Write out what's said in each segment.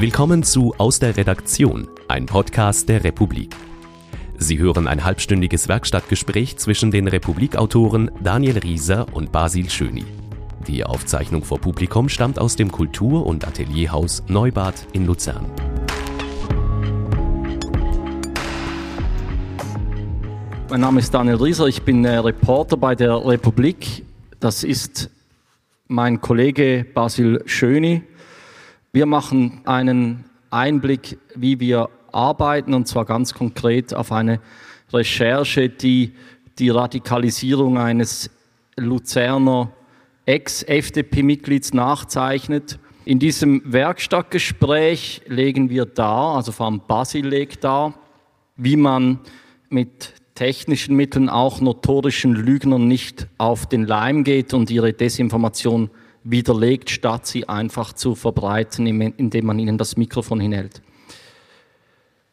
Willkommen zu Aus der Redaktion, ein Podcast der Republik. Sie hören ein halbstündiges Werkstattgespräch zwischen den Republikautoren Daniel Rieser und Basil Schöni. Die Aufzeichnung vor Publikum stammt aus dem Kultur- und Atelierhaus Neubad in Luzern. Mein Name ist Daniel Rieser, ich bin äh, Reporter bei der Republik. Das ist mein Kollege Basil Schöni. Wir machen einen Einblick, wie wir arbeiten, und zwar ganz konkret auf eine Recherche, die die Radikalisierung eines Luzerner Ex-FDP-Mitglieds nachzeichnet. In diesem Werkstattgespräch legen wir dar, also vor allem Basil legt dar, wie man mit technischen Mitteln auch notorischen Lügnern nicht auf den Leim geht und ihre Desinformation widerlegt, statt sie einfach zu verbreiten, indem man ihnen das Mikrofon hinhält.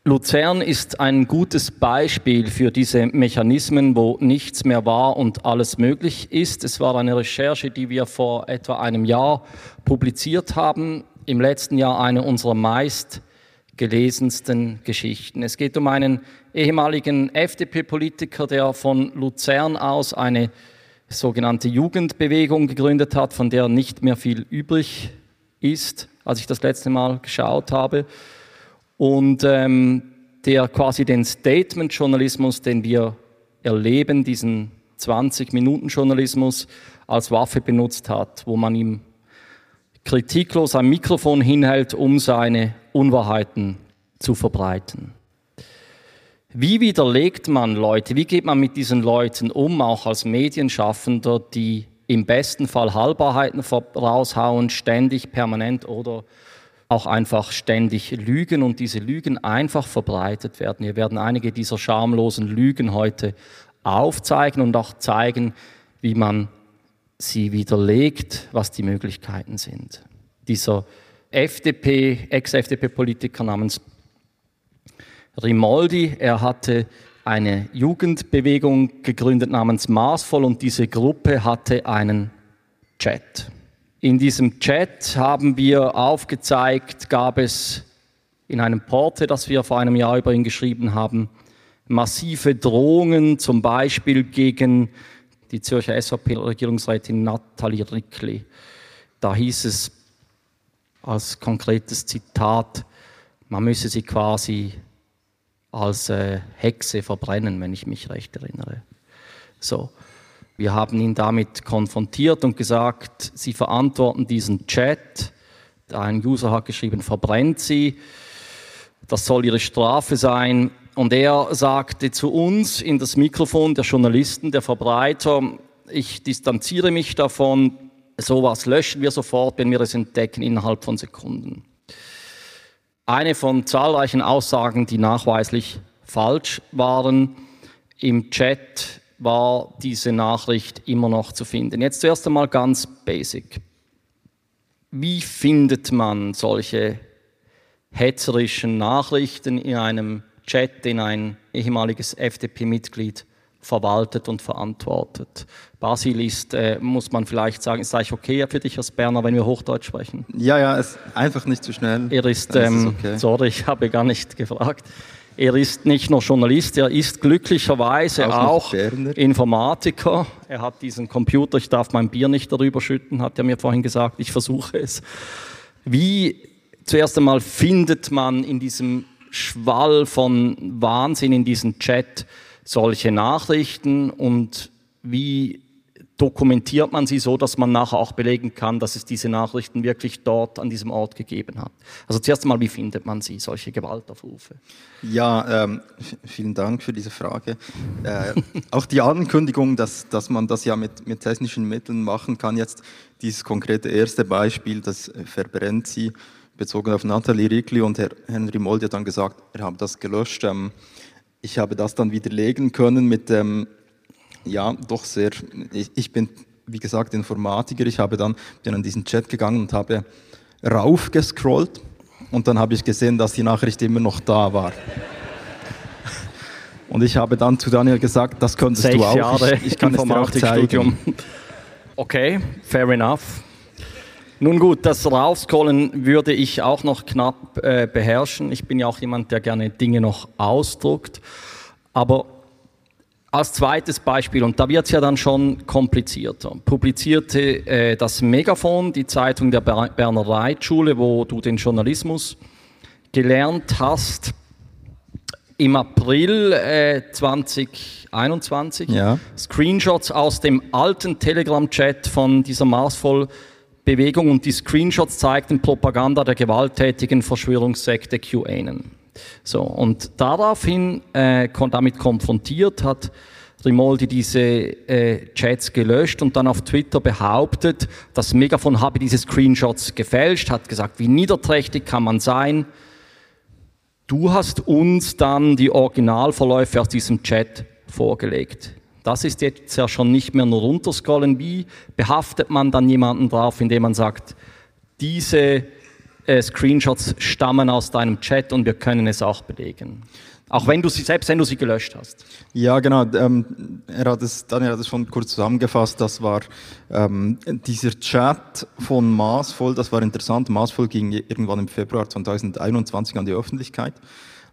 Luzern ist ein gutes Beispiel für diese Mechanismen, wo nichts mehr war und alles möglich ist. Es war eine Recherche, die wir vor etwa einem Jahr publiziert haben. Im letzten Jahr eine unserer meist gelesensten Geschichten. Es geht um einen ehemaligen FDP-Politiker, der von Luzern aus eine sogenannte Jugendbewegung gegründet hat, von der nicht mehr viel übrig ist, als ich das letzte Mal geschaut habe. Und ähm, der quasi den Statement-Journalismus, den wir erleben, diesen 20-Minuten-Journalismus als Waffe benutzt hat, wo man ihm kritiklos ein Mikrofon hinhält, um seine Unwahrheiten zu verbreiten. Wie widerlegt man Leute, wie geht man mit diesen Leuten um, auch als Medienschaffender, die im besten Fall Halbwahrheiten raushauen, ständig, permanent oder auch einfach ständig lügen und diese Lügen einfach verbreitet werden. Wir werden einige dieser schamlosen Lügen heute aufzeigen und auch zeigen, wie man sie widerlegt, was die Möglichkeiten sind. Dieser FDP, Ex-FDP-Politiker namens Rimoldi, er hatte eine Jugendbewegung gegründet namens Maßvoll und diese Gruppe hatte einen Chat. In diesem Chat haben wir aufgezeigt, gab es in einem Porte, das wir vor einem Jahr über ihn geschrieben haben, massive Drohungen, zum Beispiel gegen die Zürcher SVP-Regierungsrätin Nathalie Rickli. Da hieß es als konkretes Zitat, man müsse sie quasi als äh, Hexe verbrennen, wenn ich mich recht erinnere. So. Wir haben ihn damit konfrontiert und gesagt, Sie verantworten diesen Chat. Ein User hat geschrieben, verbrennt sie. Das soll Ihre Strafe sein. Und er sagte zu uns in das Mikrofon der Journalisten, der Verbreiter, ich distanziere mich davon, sowas löschen wir sofort, wenn wir es entdecken, innerhalb von Sekunden. Eine von zahlreichen Aussagen, die nachweislich falsch waren. Im Chat war diese Nachricht immer noch zu finden. Jetzt zuerst einmal ganz basic. Wie findet man solche hetzerischen Nachrichten in einem Chat, den ein ehemaliges FDP-Mitglied verwaltet und verantwortet. Basil ist, äh, muss man vielleicht sagen, ist eigentlich okay für dich als Berner, wenn wir Hochdeutsch sprechen? Ja, ja, ist einfach nicht zu schnell. Er ist, ähm, ist okay. sorry, ich habe gar nicht gefragt. Er ist nicht nur Journalist, er ist glücklicherweise auch, auch Informatiker. Er hat diesen Computer, ich darf mein Bier nicht darüber schütten, hat er mir vorhin gesagt, ich versuche es. Wie zuerst einmal findet man in diesem Schwall von Wahnsinn in diesem Chat solche Nachrichten und wie dokumentiert man sie so, dass man nachher auch belegen kann, dass es diese Nachrichten wirklich dort an diesem Ort gegeben hat? Also zuerst einmal, wie findet man sie, solche Gewaltaufrufe? Ja, ähm, vielen Dank für diese Frage. Äh, auch die Ankündigung, dass, dass man das ja mit, mit technischen Mitteln machen kann, jetzt dieses konkrete erste Beispiel, das verbrennt sie, bezogen auf Nathalie Rickli und Herr Henry Molde hat dann gesagt, er habe das gelöscht. Ähm, ich habe das dann widerlegen können mit dem, ja, doch sehr, ich, ich bin, wie gesagt, Informatiker. Ich habe dann, bin an diesen Chat gegangen und habe rauf gescrollt und dann habe ich gesehen, dass die Nachricht immer noch da war. Und ich habe dann zu Daniel gesagt, das könntest Sechs du auch. Jahre ich, ich kann es dir auch zeigen. Okay, fair enough. Nun gut, das Raufscrollen würde ich auch noch knapp äh, beherrschen. Ich bin ja auch jemand, der gerne Dinge noch ausdruckt. Aber als zweites Beispiel, und da wird es ja dann schon komplizierter, publizierte äh, das Megafon, die Zeitung der Berner Reitschule, wo du den Journalismus gelernt hast, im April äh, 2021 ja. Screenshots aus dem alten Telegram-Chat von dieser Marsvoll-Bewegung und die Screenshots zeigten Propaganda der gewalttätigen Verschwörungssekte QAnon. So, und daraufhin, äh, damit konfrontiert, hat Rimoldi diese äh, Chats gelöscht und dann auf Twitter behauptet, das Megafon habe diese Screenshots gefälscht, hat gesagt, wie niederträchtig kann man sein. Du hast uns dann die Originalverläufe aus diesem Chat vorgelegt. Das ist jetzt ja schon nicht mehr nur runterscrollen. Wie behaftet man dann jemanden drauf, indem man sagt, diese äh, Screenshots stammen aus deinem Chat und wir können es auch belegen? Auch wenn du sie, selbst wenn du sie gelöscht hast. Ja, genau. Ähm, er hat es, Daniel hat es schon kurz zusammengefasst. Das war ähm, dieser Chat von Maßvoll. Das war interessant. Maßvoll ging irgendwann im Februar 2021 an die Öffentlichkeit.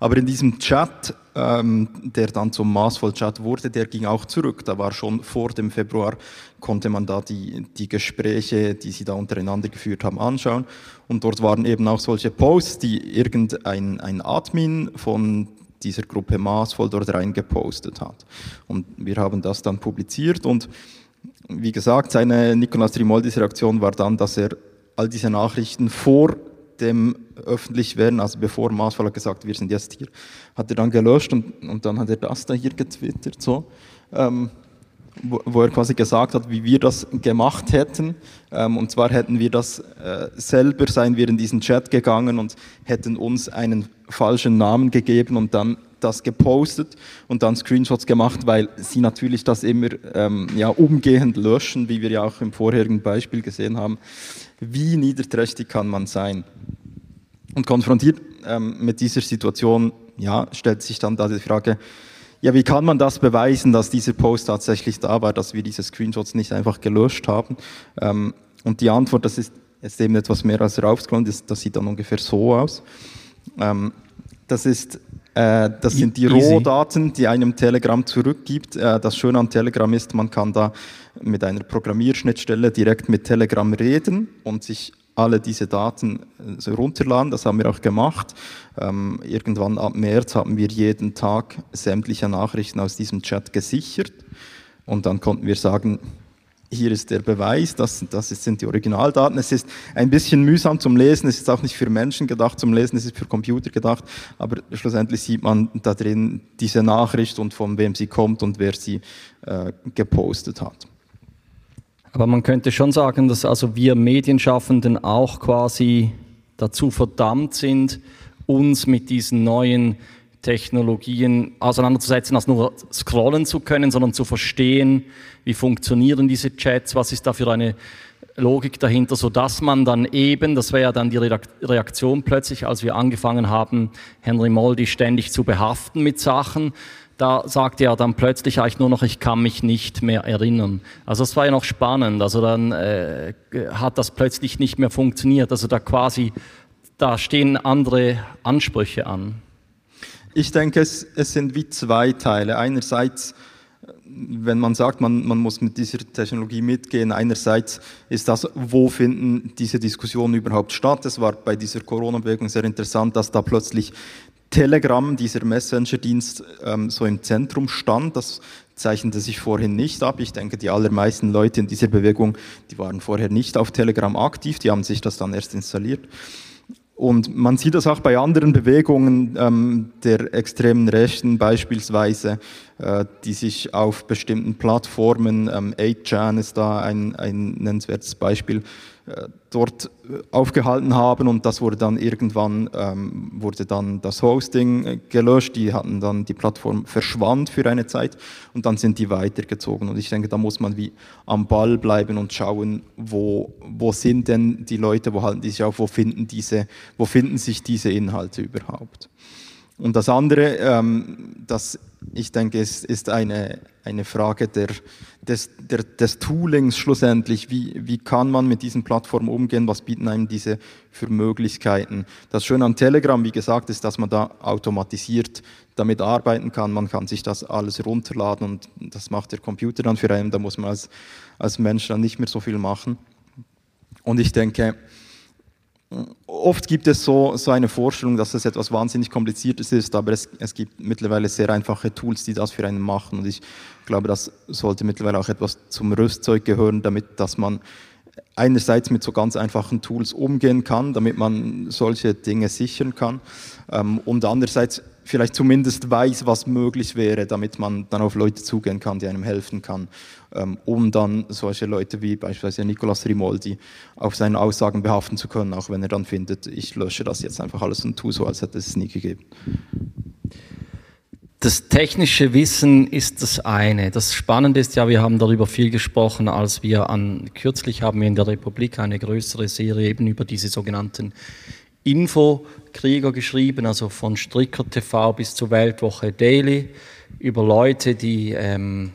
Aber in diesem Chat, ähm, der dann zum Maßvoll-Chat wurde, der ging auch zurück. Da war schon vor dem Februar, konnte man da die, die Gespräche, die sie da untereinander geführt haben, anschauen. Und dort waren eben auch solche Posts, die irgendein ein Admin von dieser Gruppe maßvoll dort reingepostet hat. Und wir haben das dann publiziert und wie gesagt, seine Nikolaus Trimoldis Reaktion war dann, dass er all diese Nachrichten vor dem öffentlich werden, also bevor hat gesagt, wir sind jetzt hier, hat er dann gelöscht und, und dann hat er das da hier getwittert, so. Ähm, wo, wo, er quasi gesagt hat, wie wir das gemacht hätten. Ähm, und zwar hätten wir das äh, selber, seien wir in diesen Chat gegangen und hätten uns einen falschen Namen gegeben und dann das gepostet und dann Screenshots gemacht, weil sie natürlich das immer ähm, ja, umgehend löschen, wie wir ja auch im vorherigen Beispiel gesehen haben. Wie niederträchtig kann man sein? Und konfrontiert ähm, mit dieser Situation, ja, stellt sich dann da die Frage, ja, wie kann man das beweisen, dass dieser Post tatsächlich da war, dass wir diese Screenshots nicht einfach gelöscht haben? Ähm, und die Antwort, das ist jetzt eben etwas mehr als raufscrollen, das, das sieht dann ungefähr so aus. Ähm, das ist äh, das sind die Rohdaten, die einem Telegram zurückgibt. Äh, das Schöne an Telegram ist, man kann da mit einer Programmierschnittstelle direkt mit Telegram reden und sich alle diese Daten äh, runterladen. Das haben wir auch gemacht. Ähm, irgendwann ab März haben wir jeden Tag sämtliche Nachrichten aus diesem Chat gesichert. Und dann konnten wir sagen, hier ist der Beweis, das, das sind die Originaldaten. Es ist ein bisschen mühsam zum Lesen, es ist auch nicht für Menschen gedacht zum Lesen, es ist für Computer gedacht, aber schlussendlich sieht man da drin diese Nachricht und von wem sie kommt und wer sie äh, gepostet hat. Aber man könnte schon sagen, dass also wir Medienschaffenden auch quasi dazu verdammt sind, uns mit diesen neuen Technologien auseinanderzusetzen, als nur scrollen zu können, sondern zu verstehen, wie funktionieren diese Chats, was ist da für eine Logik dahinter, so dass man dann eben, das wäre ja dann die Reaktion plötzlich, als wir angefangen haben, Henry Moldy ständig zu behaften mit Sachen, da sagte er dann plötzlich eigentlich nur noch, ich kann mich nicht mehr erinnern. Also das war ja noch spannend. Also dann äh, hat das plötzlich nicht mehr funktioniert. Also da quasi, da stehen andere Ansprüche an. Ich denke, es, es sind wie zwei Teile. Einerseits, wenn man sagt, man, man muss mit dieser Technologie mitgehen, einerseits ist das, wo finden diese Diskussionen überhaupt statt. Es war bei dieser Corona-Bewegung sehr interessant, dass da plötzlich Telegram, dieser Messenger-Dienst, ähm, so im Zentrum stand. Das zeichnete sich vorhin nicht ab. Ich denke, die allermeisten Leute in dieser Bewegung, die waren vorher nicht auf Telegram aktiv, die haben sich das dann erst installiert. Und man sieht das auch bei anderen Bewegungen ähm, der extremen Rechten beispielsweise, äh, die sich auf bestimmten Plattformen, ähm, 8chan ist da ein, ein nennenswertes Beispiel, dort äh, aufgehalten haben und das wurde dann irgendwann ähm, wurde dann das Hosting äh, gelöscht, die hatten dann die Plattform verschwand für eine Zeit und dann sind die weitergezogen und ich denke, da muss man wie am Ball bleiben und schauen, wo, wo sind denn die Leute, wo halten die sich auf, wo finden diese, wo finden sich diese Inhalte überhaupt? Und das andere, ähm, das ich denke, ist, ist eine, eine Frage der, des, der, des Toolings schlussendlich. Wie, wie kann man mit diesen Plattformen umgehen? Was bieten einem diese für Möglichkeiten? Das Schöne an Telegram, wie gesagt, ist, dass man da automatisiert damit arbeiten kann. Man kann sich das alles runterladen und das macht der Computer dann für einen. Da muss man als, als Mensch dann nicht mehr so viel machen. Und ich denke, oft gibt es so, so eine Vorstellung, dass es etwas wahnsinnig Kompliziertes ist, aber es, es gibt mittlerweile sehr einfache Tools, die das für einen machen. Und ich glaube, das sollte mittlerweile auch etwas zum Rüstzeug gehören, damit dass man einerseits mit so ganz einfachen Tools umgehen kann, damit man solche Dinge sichern kann ähm, und andererseits vielleicht zumindest weiß, was möglich wäre, damit man dann auf Leute zugehen kann, die einem helfen kann, ähm, um dann solche Leute wie beispielsweise Nicolas Rimoldi auf seinen Aussagen behaften zu können, auch wenn er dann findet, ich lösche das jetzt einfach alles und tue so, als hätte es nie gegeben. Das technische Wissen ist das eine. Das Spannende ist ja, wir haben darüber viel gesprochen, als wir an, kürzlich haben wir in der Republik eine größere Serie eben über diese sogenannten Infokrieger geschrieben, also von Stricker TV bis zur Weltwoche Daily, über Leute, die ähm,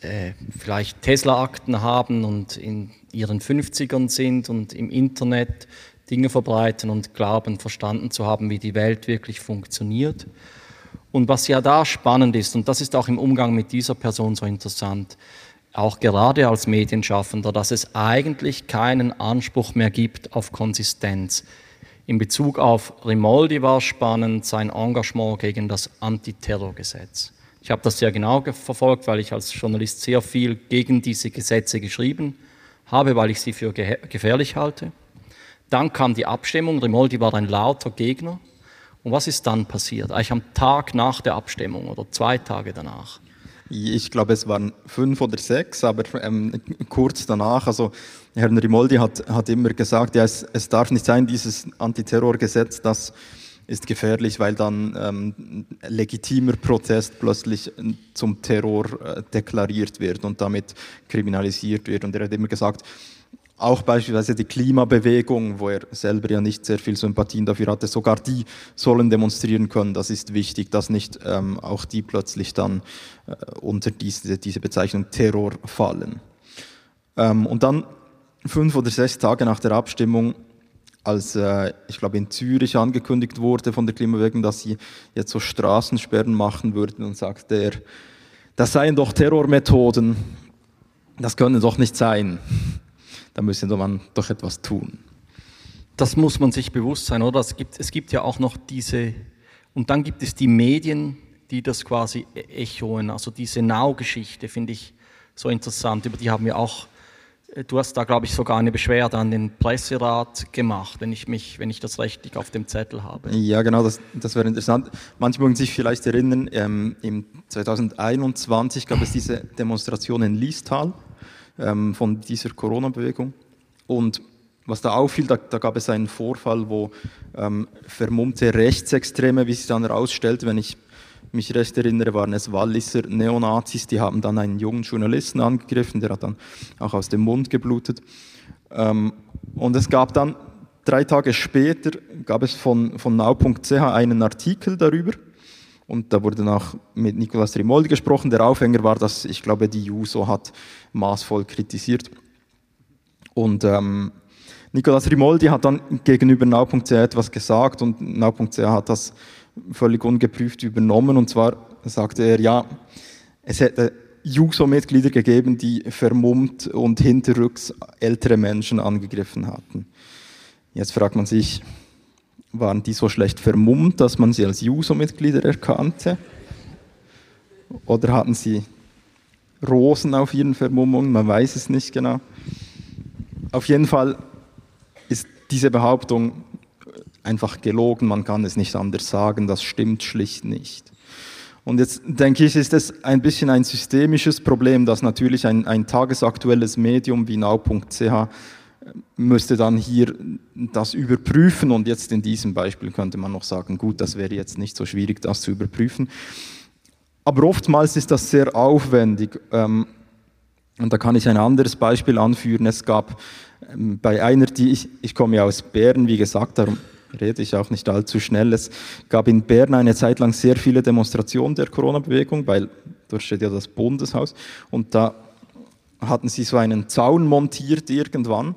äh, vielleicht Tesla-Akten haben und in ihren 50ern sind und im Internet Dinge verbreiten und glauben, verstanden zu haben, wie die Welt wirklich funktioniert. Und was ja da spannend ist, und das ist auch im Umgang mit dieser Person so interessant, auch gerade als Medienschaffender, dass es eigentlich keinen Anspruch mehr gibt auf Konsistenz. In Bezug auf Rimoldi war spannend sein Engagement gegen das Antiterrorgesetz. Ich habe das sehr genau verfolgt, weil ich als Journalist sehr viel gegen diese Gesetze geschrieben habe, weil ich sie für gefährlich halte. Dann kam die Abstimmung. Rimoldi war ein lauter Gegner. Und was ist dann passiert? Eigentlich am Tag nach der Abstimmung oder zwei Tage danach. Ich glaube, es waren fünf oder sechs, aber ähm, kurz danach, also Herr Rimoldi hat, hat immer gesagt, ja, es, es darf nicht sein, dieses Antiterrorgesetz, das ist gefährlich, weil dann ähm, legitimer Protest plötzlich zum Terror äh, deklariert wird und damit kriminalisiert wird. Und er hat immer gesagt, auch beispielsweise die Klimabewegung, wo er selber ja nicht sehr viel Sympathien dafür hatte, sogar die sollen demonstrieren können. Das ist wichtig, dass nicht ähm, auch die plötzlich dann äh, unter diese, diese Bezeichnung Terror fallen. Ähm, und dann fünf oder sechs Tage nach der Abstimmung, als äh, ich glaube in Zürich angekündigt wurde von der Klimabewegung, dass sie jetzt so Straßensperren machen würden, und sagte er, das seien doch Terrormethoden, das können doch nicht sein da müsste man doch etwas tun. Das muss man sich bewusst sein, oder? Es gibt, es gibt ja auch noch diese, und dann gibt es die Medien, die das quasi e-, echoen. Also diese Now-Geschichte finde ich so interessant, über die haben wir auch, äh, du hast da glaube ich sogar eine Beschwerde an den Presserat gemacht, wenn ich mich, wenn ich das rechtlich auf dem Zettel habe. Ja, genau, das, das wäre interessant. Manche mögen sich vielleicht erinnern, ähm, im 2021 gab es diese Demonstration in Liestal ähm, von dieser Corona-Bewegung. Und was da auffiel, da, da, gab es einen Vorfall, wo ähm, vermummte Rechtsextreme, wie sich dann herausstellte, wenn ich mich recht erinnere, waren es Walliser Neonazis, die haben dann einen jungen Journalisten angegriffen, der hat dann auch aus dem Mund geblutet. Ähm, und es gab dann, drei Tage später, gab es von, von now.ch einen Artikel darüber, und da wurde auch mit Nicolas Rimoldi gesprochen. Der Aufhänger war, dass ich glaube, die JUSO hat maßvoll kritisiert. Und ähm, Nicolas Rimoldi hat dann gegenüber now.ch etwas gesagt und now.ch hat das völlig ungeprüft übernommen. Und zwar sagte er, ja, es hätte JUSO-Mitglieder gegeben, die vermummt und hinterrücks ältere Menschen angegriffen hatten. Jetzt fragt man sich, waren die so schlecht vermummt, dass man sie als JUSO-Mitglieder erkannte? Oder hatten sie Rosen auf ihren Vermummungen? Man weiß es nicht genau. Auf jeden Fall ist diese Behauptung einfach gelogen, man kann es nicht anders sagen, das stimmt schlicht nicht. Und jetzt denke ich, ist es ein bisschen ein systemisches Problem, dass natürlich ein, ein tagesaktuelles Medium wie now.ch müsste dann hier das überprüfen und jetzt in diesem Beispiel könnte man noch sagen, gut, das wäre jetzt nicht so schwierig, das zu überprüfen. Aber oftmals ist das sehr aufwendig ähm, und da kann ich ein anderes Beispiel anführen. Es gab ähm, bei einer, die ich, ich komme ja aus Bern, wie gesagt, darum rede ich auch nicht allzu schnell. Es gab in Bern eine Zeit lang sehr viele Demonstrationen der Corona-Bewegung, weil dort steht ja das Bundeshaus. Und da hatten sie so einen Zaun montiert irgendwann.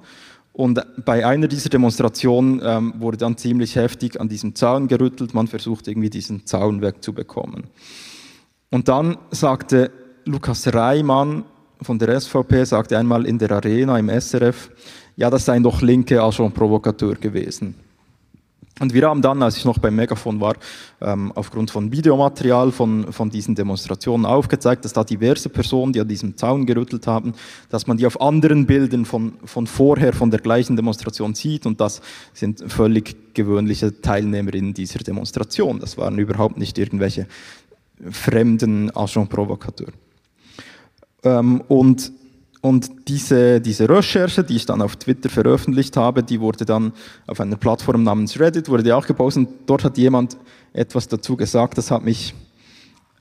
Und bei einer dieser Demonstrationen ähm, wurde dann ziemlich heftig an diesem Zaun gerüttelt. Man versucht irgendwie diesen Zaun wegzubekommen. Und dann sagte Lukas Reimann von der SVP, sagte einmal in der Arena im SRF, ja, das seien doch linke Agent Provokateur gewesen. Und wir haben dann, als ich noch beim Megafon war, ähm, aufgrund von Videomaterial von, von diesen Demonstrationen aufgezeigt, dass da diverse Personen, die an diesem Zaun gerüttelt haben, dass man die auf anderen Bildern von, von vorher, von der gleichen Demonstration sieht und das sind völlig gewöhnliche Teilnehmerinnen dieser Demonstration. Das waren überhaupt nicht irgendwelche fremden Agent Provocateur. Ähm, und und diese, diese Recherche, die ich dann auf Twitter veröffentlicht habe, die wurde dann auf einer Plattform namens Reddit, wurde auch gepostet. Und dort hat jemand etwas dazu gesagt, das hat mich,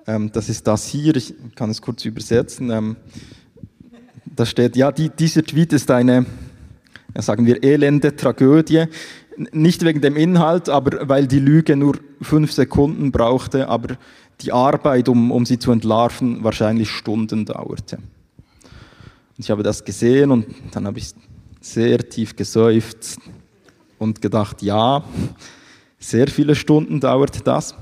ähm, das ist das hier, ich kann es kurz übersetzen. Ähm, da steht, ja, die, dieser Tweet ist eine, sagen wir, elende Tragödie. Nicht wegen dem Inhalt, aber weil die Lüge nur fünf Sekunden brauchte, aber die Arbeit, um, um sie zu entlarven, wahrscheinlich Stunden dauerte. Ich habe das gesehen und dann habe ich sehr tief geseufzt und gedacht, ja, sehr viele Stunden dauert das.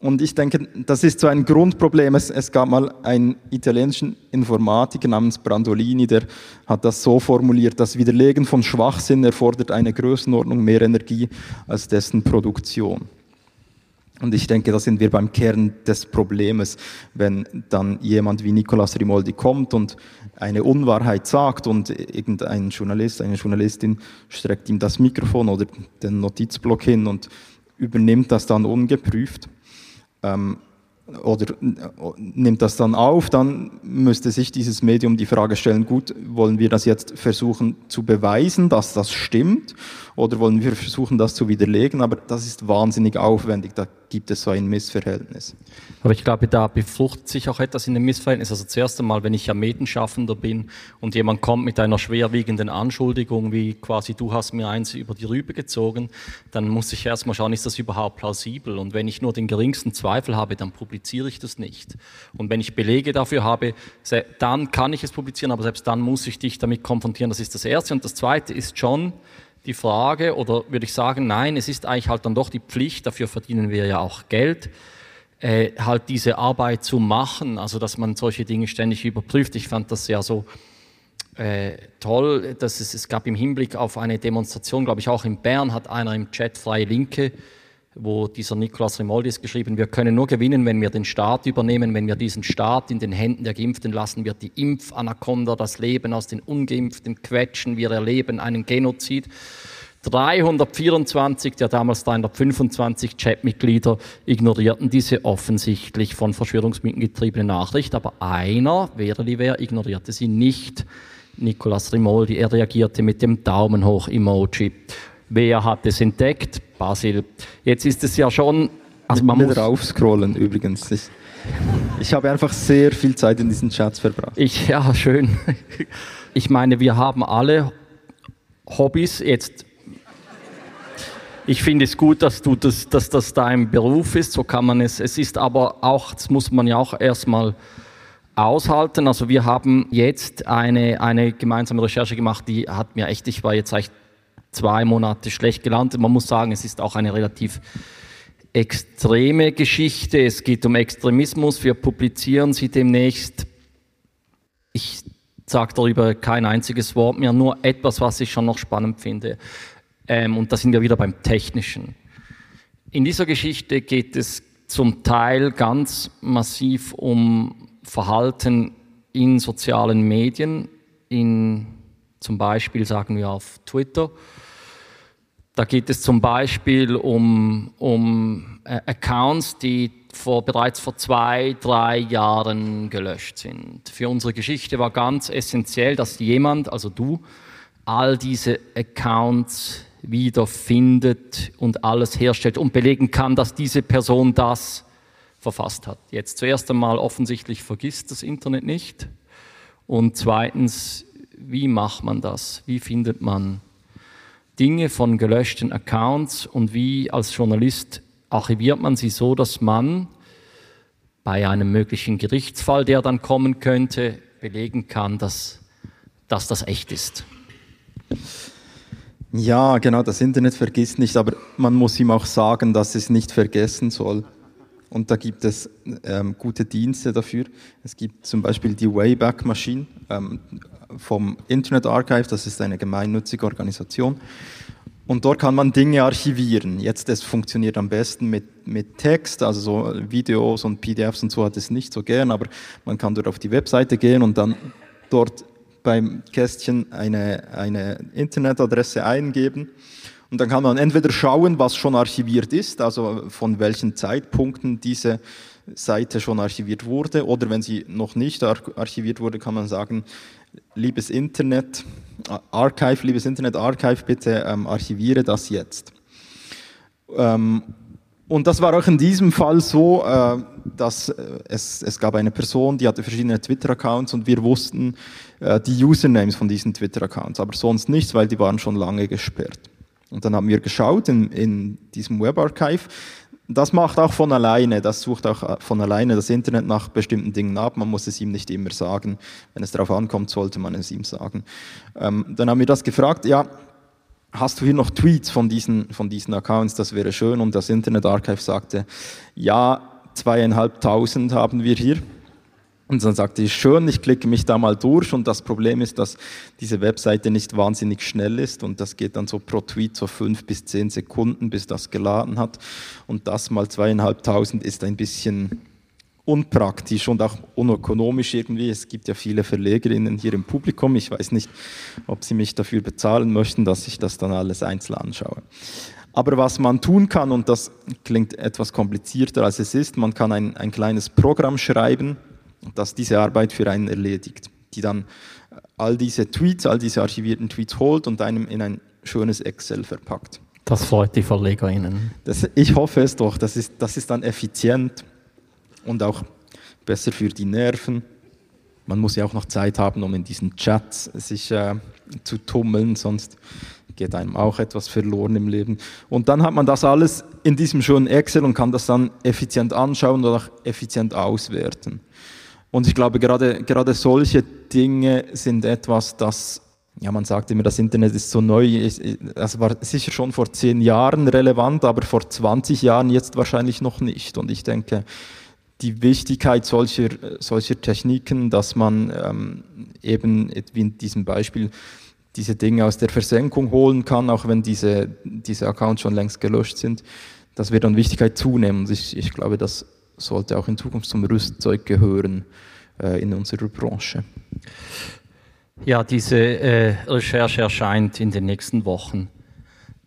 Und ich denke, das ist so ein Grundproblem. Es, es, gab mal einen italienischen Informatiker namens Brandolini, der hat das so formuliert, das Widerlegen von Schwachsinn erfordert eine Größenordnung mehr Energie als dessen Produktion. Und ich denke, da sind wir beim Kern des Problems, wenn dann jemand wie Nicolas Rimoldi kommt und eine Unwahrheit sagt und irgendein Journalist, eine Journalistin streckt ihm das Mikrofon oder den Notizblock hin und übernimmt das dann ungeprüft. Ähm, oder nimmt das dann auf, dann müsste sich dieses Medium die Frage stellen, gut, wollen wir das jetzt versuchen zu beweisen, dass das stimmt, oder wollen wir versuchen, das zu widerlegen, aber das ist wahnsinnig aufwendig, da gibt es so ein Missverhältnis. Aber ich glaube, da befruchtet sich auch etwas in dem Missverhältnis. Also zuerst einmal, wenn ich ja Medenschaffender bin und jemand kommt mit einer schwerwiegenden Anschuldigung, wie quasi du hast mir eins über die Rübe gezogen, dann muss ich erstmal schauen, ist das überhaupt plausibel? Und wenn ich nur den geringsten Zweifel habe, dann publiziere ich das nicht. Und wenn ich Belege dafür habe, dann kann ich es publizieren, aber selbst dann muss ich dich damit konfrontieren. Das ist das Erste. Und das Zweite ist schon, die Frage, oder würde ich sagen, nein, es ist eigentlich halt dann doch die Pflicht, dafür verdienen wir ja auch Geld, äh, halt diese Arbeit zu machen, also dass man solche Dinge ständig überprüft. Ich fand das ja so äh, toll, dass es, es gab im Hinblick auf eine Demonstration, glaube ich auch in Bern, hat einer im Chat Freie Linke wo dieser Nikolaus Rimoldis geschrieben, wir können nur gewinnen, wenn wir den Staat übernehmen, wenn wir diesen Staat in den Händen der Geimpften lassen, wird die Impfanakonda das Leben aus den Ungeimpften quetschen, wir erleben einen Genozid. 324 der damals 325 Chatmitglieder ignorierten diese offensichtlich von Verschwörungsmythen getriebene Nachricht, aber einer, Veriliver, ignorierte sie nicht. Nicolas Rimoldi, er reagierte mit dem Daumen hoch Emoji. Wer hat es entdeckt? Basil. Jetzt ist es ja schon. Also man muss raufscrollen übrigens. Ich, ich habe einfach sehr viel Zeit in diesen Chats verbracht. Ich, ja, schön. Ich meine, wir haben alle Hobbys. Jetzt ich finde es gut, dass, du das, dass das dein Beruf ist, so kann man es. Es ist aber auch, das muss man ja auch erstmal aushalten. Also wir haben jetzt eine, eine gemeinsame Recherche gemacht, die hat mir echt, ich war jetzt echt zwei Monate schlecht gelandet. Man muss sagen, es ist auch eine relativ extreme Geschichte. Es geht um Extremismus. Wir publizieren sie demnächst. Ich sage darüber kein einziges Wort mehr, nur etwas, was ich schon noch spannend finde. Ähm, und da sind wir wieder beim Technischen. In dieser Geschichte geht es zum Teil ganz massiv um Verhalten in sozialen Medien, in zum Beispiel sagen wir auf Twitter da geht es zum Beispiel um, um äh, Accounts, die vor, bereits vor zwei, drei Jahren gelöscht sind. Für unsere Geschichte war ganz essentiell, dass jemand, also du, all diese Accounts wiederfindet und alles herstellt und belegen kann, dass diese Person das verfasst hat. Jetzt zuerst einmal offensichtlich vergisst das Internet nicht. Und zweitens, wie macht man das? Wie findet man Dinge von gelöschten Accounts und wie als Journalist archiviert man sie so, dass man bei einem möglichen Gerichtsfall, der dann kommen könnte, belegen kann, dass, dass das echt ist. Ja, genau, das Internet vergisst nicht, aber man muss ihm auch sagen, dass es nicht vergessen soll. Und da gibt es ähm, gute Dienste dafür. Es gibt zum Beispiel die Wayback Machine ähm, vom Internet Archive, das ist eine gemeinnützige Organisation. Und dort kann man Dinge archivieren. Jetzt, es funktioniert am besten mit, mit Text, also so Videos und PDFs und so hat es nicht so gern, aber man kann dort auf die Webseite gehen und dann dort beim Kästchen eine, eine Internetadresse eingeben. Und dann kann man entweder schauen, was schon archiviert ist, also von welchen Zeitpunkten diese Seite schon archiviert wurde, oder wenn sie noch nicht archiviert wurde, kann man sagen, liebes Internet, Archive, liebes Internet Archive, bitte ähm, archiviere das jetzt. Ähm, und das war auch in diesem Fall so, äh, dass äh, es, es gab eine Person, die hatte verschiedene Twitter-Accounts und wir wussten äh, die Usernames von diesen Twitter-Accounts, aber sonst nichts, weil die waren schon lange gesperrt. Und dann haben wir geschaut in, in diesem Webarchive, das macht auch von alleine, das sucht auch äh, von alleine das Internet nach bestimmten Dingen ab. Man muss es ihm nicht immer sagen. Wenn es darauf ankommt, sollte man es ihm sagen. Ähm, dann haben wir das gefragt, ja, hast du hier noch Tweets von diesen, von diesen Accounts? Das wäre schön. Und das Internet Archive sagte, ja, zweieinhalbtausend haben wir hier. Und dann sagte ich, schön, ich klicke mich da mal durch und das Problem ist, dass diese Webseite nicht wahnsinnig schnell ist und das geht dann so pro Tweet so fünf bis zehn Sekunden, bis das geladen hat und das mal zweieinhalbtausend ist ein bisschen unpraktisch und auch unökonomisch irgendwie. Es gibt ja viele Verlegerinnen hier im Publikum. Ich weiß nicht, ob sie mich dafür bezahlen möchten, dass ich das dann alles einzeln anschaue. Aber was man tun kann, und das klingt etwas komplizierter als es ist, man kann ein, ein kleines Programm schreiben, das diese Arbeit für einen erledigt, die dann all diese Tweets, all diese archivierten Tweets holt und einem in ein schönes Excel verpackt. Das freut die VerlegerInnen. Das, ich hoffe es doch. Das ist, das ist dann effizient und auch besser für die Nerven. Man muss ja auch noch Zeit haben, um in diesen Chats sich äh, zu tummeln, sonst geht einem auch etwas verloren im Leben. Und dann hat man das alles in diesem schönen Excel und kann das dann effizient anschauen oder auch effizient auswerten. Und ich glaube, gerade, gerade solche Dinge sind etwas, das, ja, man sagt immer, das Internet ist so neu. Das war sicher schon vor zehn Jahren relevant, aber vor 20 Jahren jetzt wahrscheinlich noch nicht. Und ich denke, die Wichtigkeit solcher, solcher Techniken, dass man ähm, eben, wie in diesem Beispiel, diese Dinge aus der Versenkung holen kann, auch wenn diese, diese Accounts schon längst gelöscht sind, das wird an Wichtigkeit zunehmen. Und ich, ich glaube, das sollte auch in Zukunft zum Rüstzeug gehören äh, in unserer Branche. Ja, diese äh, Recherche erscheint in den nächsten Wochen.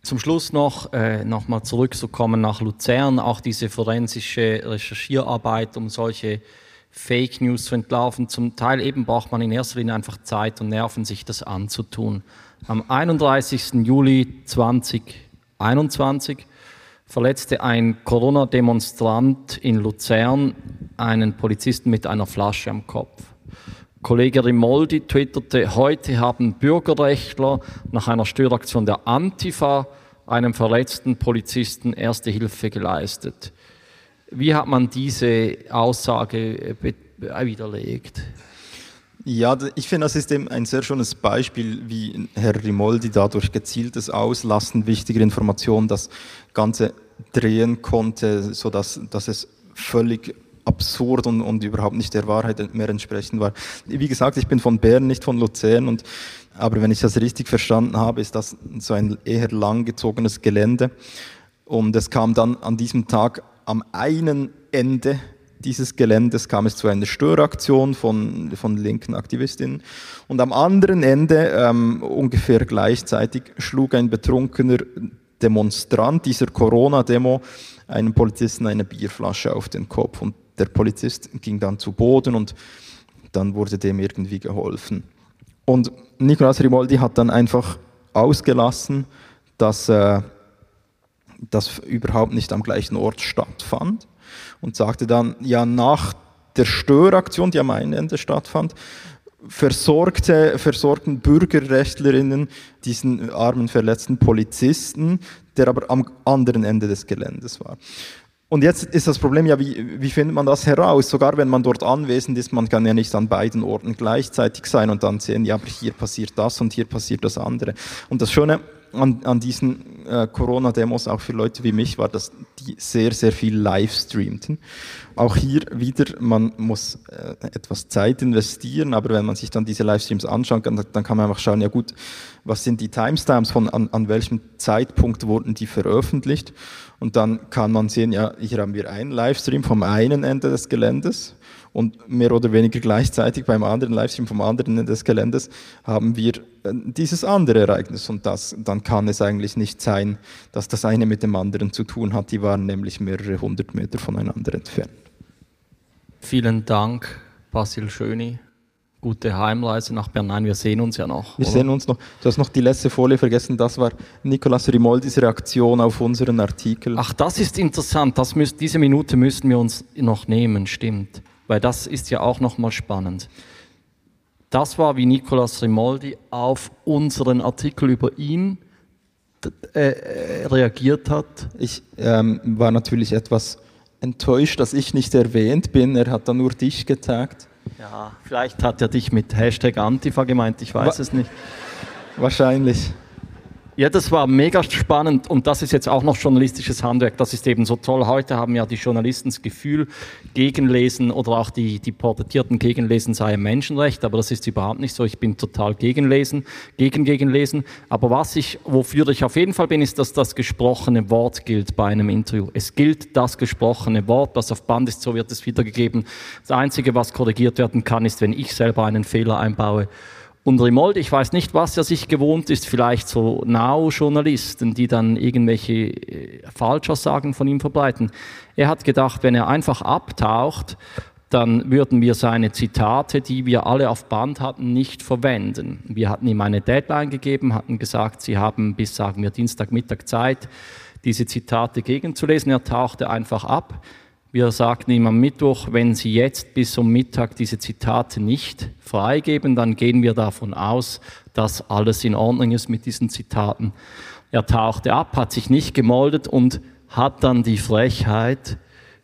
Zum Schluss noch äh, nochmal zurückzukommen nach Luzern, auch diese forensische Recherchierarbeit, um solche Fake News zu entlarven. Zum Teil eben braucht man in erster Linie einfach Zeit und Nerven, sich das anzutun. Am 31. Juli 2021 verletzte ein Corona-Demonstrant in Luzern einen Polizisten mit einer Flasche am Kopf. Kollege Rimoldi twitterte, heute haben Bürgerrechtler nach einer Störaktion der Antifa einem verletzten Polizisten erste Hilfe geleistet. Wie hat man diese Aussage widerlegt? Ja, ich finde, das ist eben ein sehr schönes Beispiel, wie Herr Rimoldi dadurch gezieltes Auslassen wichtiger Informationen das Ganze drehen konnte, sodass dass es völlig absurd und, und überhaupt nicht der Wahrheit mehr entsprechend war. Wie gesagt, ich bin von Bern, nicht von Luzern, und, aber wenn ich das richtig verstanden habe, ist das so ein eher langgezogenes Gelände. Und es kam dann an diesem Tag am einen Ende dieses Geländes kam es zu einer Störaktion von, von linken Aktivistinnen. Und am anderen Ende, ähm, ungefähr gleichzeitig, schlug ein betrunkener Demonstrant dieser Corona-Demo einem Polizisten eine Bierflasche auf den Kopf. Und der Polizist ging dann zu Boden und dann wurde dem irgendwie geholfen. Und Nicolas Rimoldi hat dann einfach ausgelassen, dass äh, das überhaupt nicht am gleichen Ort stattfand und sagte dann, ja, nach der Störaktion, die am einen Ende stattfand, versorgte, versorgten Bürgerrechtlerinnen diesen armen, verletzten Polizisten, der aber am anderen Ende des Geländes war. Und jetzt ist das Problem ja, wie, wie findet man das heraus? Sogar wenn man dort anwesend ist, man kann ja nicht an beiden Orten gleichzeitig sein und dann sehen, ja, aber hier passiert das und hier passiert das andere. Und das Schöne an, an diesen äh, Corona-Demos, auch für Leute wie mich, war, dass die sehr, sehr viel live streamten. Auch hier wieder, man muss äh, etwas Zeit investieren, aber wenn man sich dann diese Livestreams anschaut, dann, dann kann man einfach schauen, ja gut, was sind die Timestamps, von an, an welchem Zeitpunkt wurden die veröffentlicht und dann kann man sehen, ja, hier haben wir einen Livestream vom einen Ende des Geländes und mehr oder weniger gleichzeitig beim anderen Livestream vom anderen Ende des Geländes haben wir äh, dieses andere Ereignis. Und das, dann kann es eigentlich nicht sein, dass das eine mit dem anderen zu tun hat. Die waren nämlich mehrere hundert Meter voneinander entfernt. Vielen Dank, Basil Schöni. Gute Heimreise nach Bern. Nein, wir sehen uns ja noch. Wir oder? sehen uns noch. Du hast noch die letzte Folie vergessen. Das war Nicolas Rimoldis Reaktion auf unseren Artikel. Ach, das ist interessant. Das müsst, diese Minute müssten wir uns noch nehmen, stimmt weil das ist ja auch nochmal spannend. Das war, wie Nicolas Rimoldi auf unseren Artikel über ihn äh, äh, reagiert hat. Ich ähm, war natürlich etwas enttäuscht, dass ich nicht erwähnt bin. Er hat dann nur dich getaggt. Ja, vielleicht hat er dich mit Hashtag Antifa gemeint, ich weiß Wa es nicht. Wahrscheinlich. Ja, das war mega spannend und das ist jetzt auch noch journalistisches Handwerk. Das ist eben so toll. Heute haben ja die Journalisten das Gefühl, Gegenlesen oder auch die, die Porträtierten Gegenlesen sei ein Menschenrecht, aber das ist überhaupt nicht so. Ich bin total Gegenlesen, gegen Gegenlesen. Aber was ich, wofür ich auf jeden Fall bin, ist, dass das gesprochene Wort gilt bei einem Interview. Es gilt das gesprochene Wort, was auf Band ist, so wird es wiedergegeben. Das Einzige, was korrigiert werden kann, ist, wenn ich selber einen Fehler einbaue. Und Rimold, ich weiß nicht, was er sich gewohnt ist, vielleicht so Now-Journalisten, die dann irgendwelche äh, Falschaussagen von ihm verbreiten. Er hat gedacht, wenn er einfach abtaucht, dann würden wir seine Zitate, die wir alle auf Band hatten, nicht verwenden. Wir hatten ihm eine Deadline gegeben, hatten gesagt, Sie haben bis, sagen wir, Dienstagmittag Zeit, diese Zitate gegenzulesen. Er tauchte einfach ab. Wir sagten ihm am Mittwoch, wenn Sie jetzt bis zum Mittag diese Zitate nicht freigeben, dann gehen wir davon aus, dass alles in Ordnung ist mit diesen Zitaten. Er tauchte ab, hat sich nicht gemoldet und hat dann die Frechheit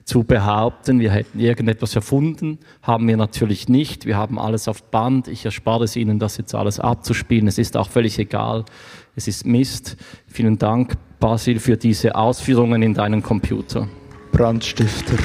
zu behaupten, wir hätten irgendetwas erfunden, haben wir natürlich nicht. Wir haben alles auf Band. Ich erspare es Ihnen, das jetzt alles abzuspielen. Es ist auch völlig egal. Es ist Mist. Vielen Dank, Basil, für diese Ausführungen in deinen Computer. Brandstifter.